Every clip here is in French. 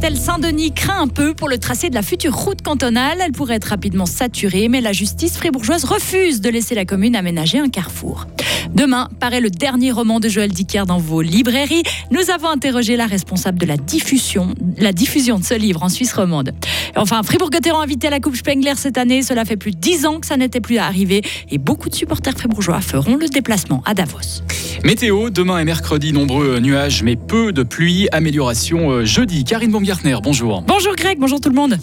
Châtel-Saint-Denis craint un peu pour le tracé de la future route cantonale. Elle pourrait être rapidement saturée, mais la justice fribourgeoise refuse de laisser la commune aménager un carrefour. Demain paraît le dernier roman de Joël Dicker dans vos librairies. Nous avons interrogé la responsable de la diffusion, la diffusion de ce livre en Suisse romande. Enfin, Fribourg-Gotteron invité à la Coupe Spengler cette année. Cela fait plus de dix ans que ça n'était plus arrivé et beaucoup de supporters fribourgeois feront le déplacement à Davos. Météo, demain et mercredi, nombreux nuages, mais peu de pluie. Amélioration euh, jeudi. Karine Baumgartner, bonjour. Bonjour Greg, bonjour tout le monde.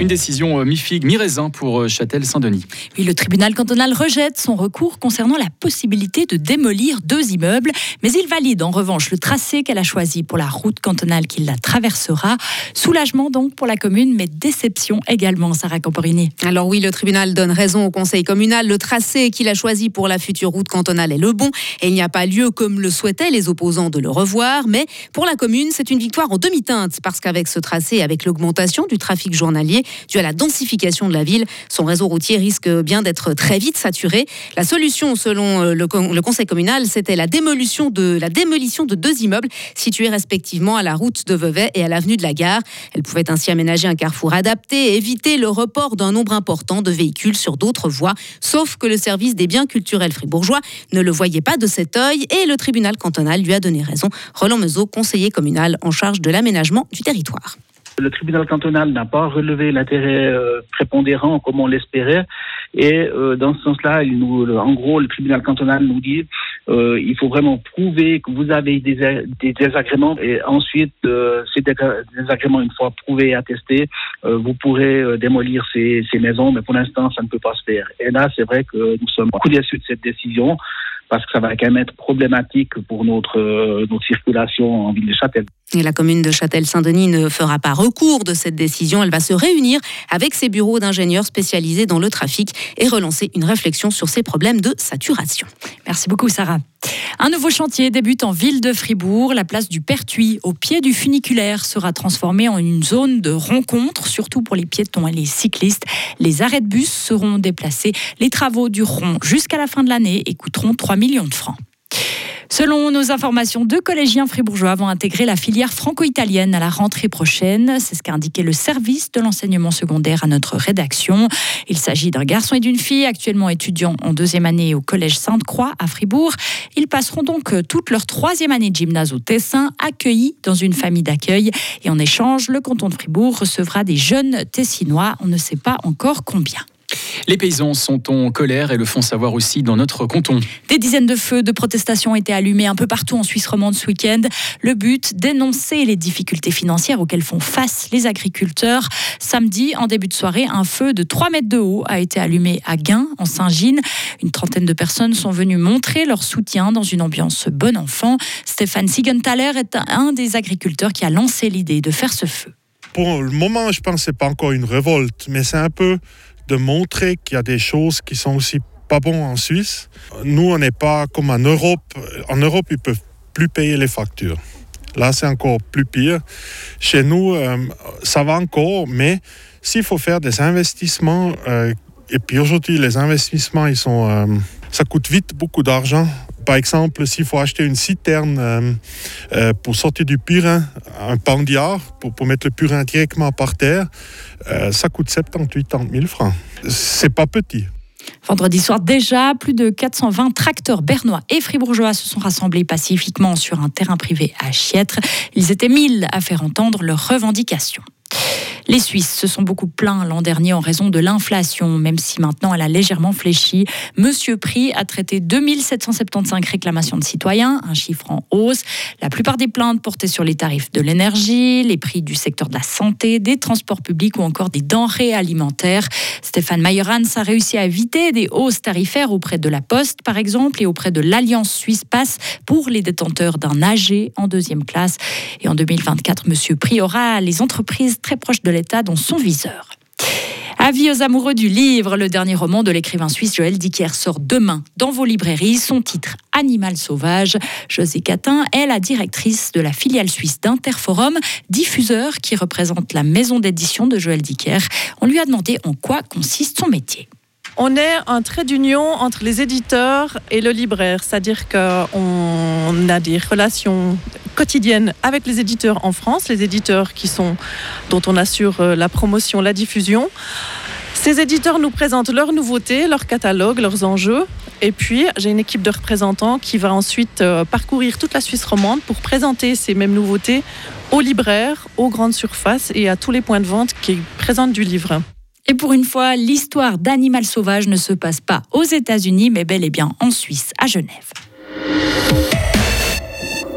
Une décision euh, mi-figue, mi-raisin pour euh, Châtel-Saint-Denis. Oui, le tribunal cantonal rejette son recours concernant la possibilité de démolir deux immeubles, mais il valide en revanche le tracé qu'elle a choisi pour la route cantonale qui la traversera. Soulagement donc pour la commune, mais déception également, Sarah Camporini. Alors oui, le tribunal donne raison au conseil communal. Le tracé qu'il a choisi pour la future route cantonale est le bon et il n'y a pas lieu, comme le souhaitaient les opposants, de le revoir. Mais pour la commune, c'est une victoire en demi-teinte parce qu'avec ce tracé, avec l'augmentation du trafic journalier, dû à la densification de la ville. Son réseau routier risque bien d'être très vite saturé. La solution, selon euh, le, conseil communal, c'était la démolition de deux immeubles situés respectivement à la route de Vevey et à l'avenue de la Gare. Elle pouvait ainsi aménager un carrefour adapté et éviter le report d'un nombre important de véhicules sur d'autres voies. Sauf que le service des biens culturels fribourgeois ne le voyait pas de cet œil et le tribunal cantonal lui a donné raison. Roland Mezot, conseiller communal en charge de l'aménagement du territoire le tribunal cantonal n'a pas relevé l'intérêt euh, prépondérant comme on l'espérait. Et euh, dans ce sens-là, en gros, le tribunal cantonal nous dit euh, il faut vraiment prouver que vous avez des, des désagréments et ensuite ces désagréments une fois prouvés et attestés, vous pourrez démolir ces, ces maisons. Mais pour l'instant, ça ne peut pas se faire. Et là, c'est vrai que nous sommes beaucoup déçus de cette décision parce que ça va quand même être problématique pour notre, euh, circulation en ville de Châtel. La commune de Châtel-Saint-Denis ne fera pas recours de cette décision. Elle va se réunir avec ses bureaux d'ingénieurs spécialisés dans le trafic et relancer une réflexion sur ces problèmes de saturation. Merci beaucoup, Sarah. Un nouveau chantier débute en ville de Fribourg. La place du Pertuis, au pied du funiculaire, sera transformée en une zone de rencontre, surtout pour les piétons et les cyclistes. Les arrêts de bus seront déplacés. Les travaux dureront jusqu'à la fin de l'année et coûteront 3 millions de francs. Selon nos informations, deux collégiens fribourgeois vont intégrer la filière franco-italienne à la rentrée prochaine. C'est ce qu'a indiqué le service de l'enseignement secondaire à notre rédaction. Il s'agit d'un garçon et d'une fille actuellement étudiants en deuxième année au collège Sainte-Croix à Fribourg. Ils passeront donc toute leur troisième année de gymnase au Tessin, accueillis dans une famille d'accueil. Et en échange, le canton de Fribourg recevra des jeunes Tessinois. On ne sait pas encore combien. Les paysans sont en colère et le font savoir aussi dans notre canton. Des dizaines de feux de protestation ont été allumés un peu partout en Suisse romande ce week-end. Le but, dénoncer les difficultés financières auxquelles font face les agriculteurs. Samedi, en début de soirée, un feu de 3 mètres de haut a été allumé à Gain, en Saint-Gine. Une trentaine de personnes sont venues montrer leur soutien dans une ambiance bon enfant. Stéphane Siegenthaler est un des agriculteurs qui a lancé l'idée de faire ce feu. Pour le moment, je pense que ce n'est pas encore une révolte, mais c'est un peu de montrer qu'il y a des choses qui sont aussi pas bonnes en Suisse. Nous, on n'est pas comme en Europe. En Europe, ils peuvent plus payer les factures. Là, c'est encore plus pire. Chez nous, euh, ça va encore, mais s'il faut faire des investissements, euh, et puis aujourd'hui, les investissements, ils sont, euh, ça coûte vite beaucoup d'argent. Par exemple, s'il faut acheter une citerne pour sortir du purin, un pandiard, pour, mettre le purin directement par terre, euh, ça coûte 78 000 francs. C'est pas petit. Vendredi soir déjà, plus de 420 tracteurs bernois et fribourgeois se sont rassemblés pacifiquement sur un terrain privé à Chiètre. Ils étaient mille à faire entendre leurs revendications. Les Suisses se sont beaucoup plaints l'an dernier en raison de l'inflation, même si maintenant elle a légèrement fléchi. Monsieur Prix a traité 2775 réclamations de citoyens, un chiffre en hausse. La plupart des plaintes portaient sur les tarifs de l'énergie, les prix du secteur de la santé, des transports publics ou encore des denrées alimentaires. Stéphane Mayerans a réussi à éviter des hausses tarifaires auprès de la Poste, par exemple, et auprès de l'Alliance Suisse Passe pour les détenteurs d'un AG en deuxième classe. Et en 2024, Monsieur Prix aura les entreprises très proches de l'État dans son viseur. Avis aux amoureux du livre, le dernier roman de l'écrivain suisse Joël Dicker sort demain dans vos librairies. Son titre Animal sauvage. José Catin est la directrice de la filiale suisse d'Interforum, diffuseur qui représente la maison d'édition de Joël Dicker. On lui a demandé en quoi consiste son métier. on est un trait d'union entre les éditeurs et le libraire, c'est-à-dire qu'on a des relations quotidiennes avec les éditeurs en France, les éditeurs qui sont, dont on assure euh, la promotion, la diffusion. Ces éditeurs nous présentent leurs nouveautés, leurs catalogues, leurs enjeux. Et puis, j'ai une équipe de représentants qui va ensuite euh, parcourir toute la Suisse romande pour présenter ces mêmes nouveautés aux libraires, aux grandes surfaces et à tous les points de vente qui présentent du livre. Et pour une fois, l'histoire d'Animal Sauvage ne se passe pas aux États-Unis, mais bel et bien en Suisse, à Genève.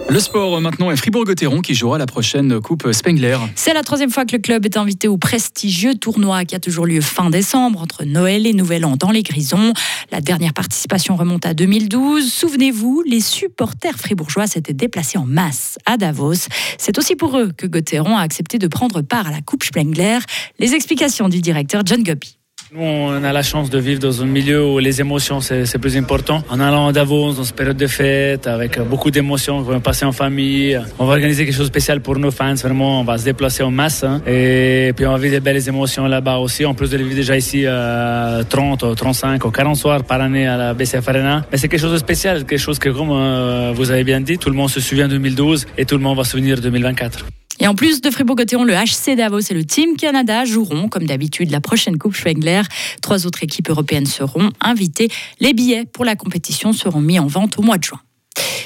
Le sport maintenant est Fribourg-Gotteron qui jouera la prochaine Coupe Spengler. C'est la troisième fois que le club est invité au prestigieux tournoi qui a toujours lieu fin décembre entre Noël et Nouvel An dans les Grisons. La dernière participation remonte à 2012. Souvenez-vous, les supporters fribourgeois s'étaient déplacés en masse à Davos. C'est aussi pour eux que Gotteron a accepté de prendre part à la Coupe Spengler. Les explications du directeur John Guppy. Nous, on a la chance de vivre dans un milieu où les émotions, c'est plus important. En allant à Davos, dans cette période de fête, avec beaucoup d'émotions, on va passer en famille. On va organiser quelque chose de spécial pour nos fans. Vraiment, on va se déplacer en masse. Hein. Et puis, on va vivre des belles émotions là-bas aussi. En plus de les vivre déjà ici, euh, 30, 35 ou 40 soirs par année à la BCF Arena. Mais c'est quelque chose de spécial, quelque chose que, comme euh, vous avez bien dit, tout le monde se souvient de 2012 et tout le monde va se souvenir de 2024. Et en plus de Fribourg-Gotteron, le HC Davos et le Team Canada joueront, comme d'habitude, la prochaine Coupe Schwengler. Trois autres équipes européennes seront invitées. Les billets pour la compétition seront mis en vente au mois de juin.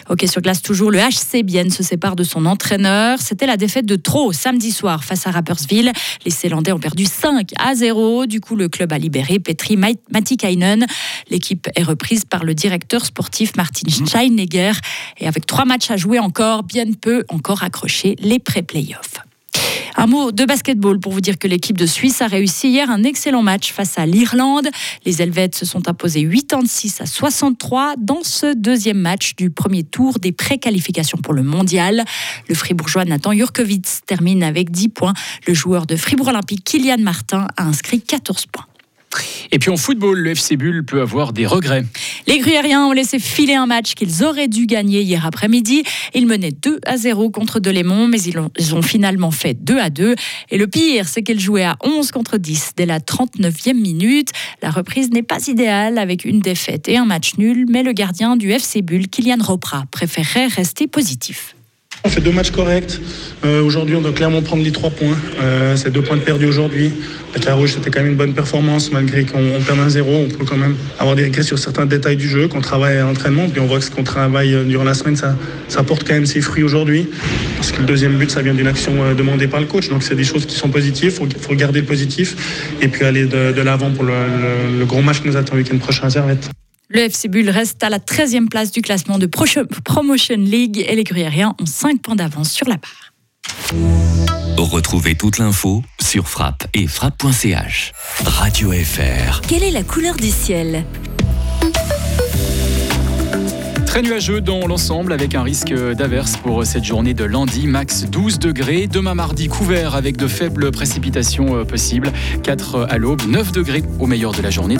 Ok, sur glace toujours, le HC Bienne se sépare de son entraîneur. C'était la défaite de trop samedi soir face à Rapperswil. Les Célandais ont perdu 5 à 0. Du coup, le club a libéré Petri Matikainen. L'équipe est reprise par le directeur sportif Martin Scheinegger. Et avec trois matchs à jouer encore, Bienne peut encore accrocher les pré-playoffs. Un mot de basketball pour vous dire que l'équipe de Suisse a réussi hier un excellent match face à l'Irlande. Les Helvètes se sont imposés 86 à 63 dans ce deuxième match du premier tour des préqualifications pour le mondial. Le fribourgeois Nathan Jurkovitz termine avec 10 points. Le joueur de Fribourg Olympique Kylian Martin a inscrit 14 points. Et puis en football, le FC Bull peut avoir des regrets. Les Gruyériens ont laissé filer un match qu'ils auraient dû gagner hier après-midi. Ils menaient 2 à 0 contre Delémont, mais ils ont, finalement fait 2 à 2. Et le pire, c'est qu'ils jouaient à 11 contre 10 dès la 39e minute. La reprise n'est pas idéale avec une défaite et un match nul, mais le gardien du FC Bull, Kylian Ropra, préférerait rester positif. On fait deux matchs corrects. Euh, aujourd'hui, on doit clairement prendre les trois points. Euh, c'est deux points de perdus aujourd'hui. Avec la rouge, c'était quand même une bonne performance. Malgré qu'on perde un zéro, on peut quand même avoir des regrets sur certains détails du jeu, qu'on travaille à l'entraînement. Puis on voit que ce qu'on travaille durant la semaine, ça, ça porte quand même ses fruits aujourd'hui. Parce que le deuxième but, ça vient d'une action euh, demandée par le coach. Donc c'est des choses qui sont positives. Il faut, garder le positif et puis aller de, de l'avant pour le, le, le, gros match qui nous attend le week-end prochain à Servette. Le FC Bull reste à la 13e place du classement de Promotion League et les Gruyériens ont 5 points d'avance sur la barre. Retrouvez toute l'info sur frappe et frappe.ch. Radio FR. Quelle est la couleur du ciel? Très nuageux dans l'ensemble avec un risque d'averse pour cette journée de lundi, max 12 degrés. Demain mardi, couvert avec de faibles précipitations possibles, 4 à l'aube, 9 degrés au meilleur de la journée.